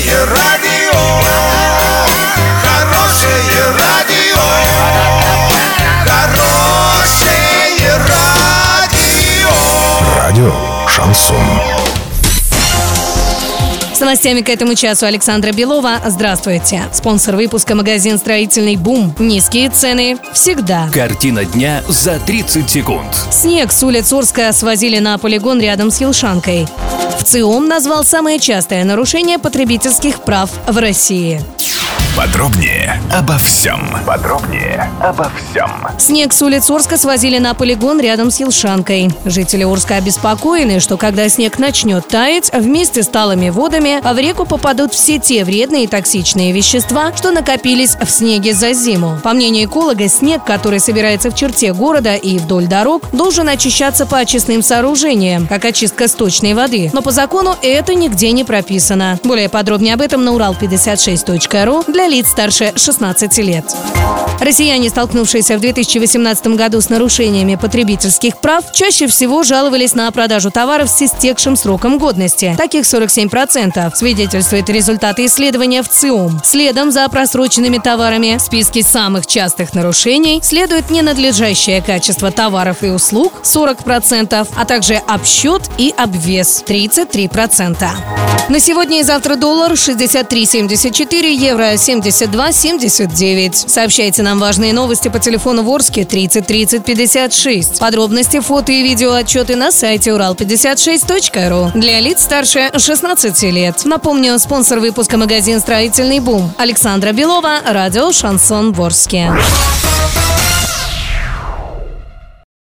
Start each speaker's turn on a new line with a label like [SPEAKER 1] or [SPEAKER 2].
[SPEAKER 1] Хорошее радио, хорошее радио, хорошее радио.
[SPEAKER 2] Радио Шансон.
[SPEAKER 3] С новостями к этому часу Александра Белова. Здравствуйте. Спонсор выпуска магазин «Строительный бум». Низкие цены всегда.
[SPEAKER 4] Картина дня за 30 секунд.
[SPEAKER 3] Снег с улиц Орска свозили на полигон рядом с Елшанкой. В ЦИОМ назвал самое частое нарушение потребительских прав в России.
[SPEAKER 2] Подробнее обо всем. Подробнее обо всем.
[SPEAKER 3] Снег с улиц Орска свозили на полигон рядом с Елшанкой. Жители Орска обеспокоены, что когда снег начнет таять, вместе с талыми водами в реку попадут все те вредные и токсичные вещества, что накопились в снеге за зиму. По мнению эколога, снег, который собирается в черте города и вдоль дорог, должен очищаться по очистным сооружениям, как очистка сточной воды. Но по закону это нигде не прописано. Более подробнее об этом на урал56.ру для лиц старше 16 лет. Россияне, столкнувшиеся в 2018 году с нарушениями потребительских прав, чаще всего жаловались на продажу товаров с истекшим сроком годности. Таких 47%, свидетельствует результаты исследования в ЦИОМ. Следом за просроченными товарами в списке самых частых нарушений следует ненадлежащее качество товаров и услуг 40%, а также обсчет и обвес 33%. На сегодня и завтра доллар 63,74, евро 72,79. Сообщайте нам важные новости по телефону Ворске 30 30 56. Подробности, фото и видео отчеты на сайте урал56.ру. Для лиц старше 16 лет. Напомню, спонсор выпуска магазин «Строительный бум». Александра Белова, радио «Шансон Ворске».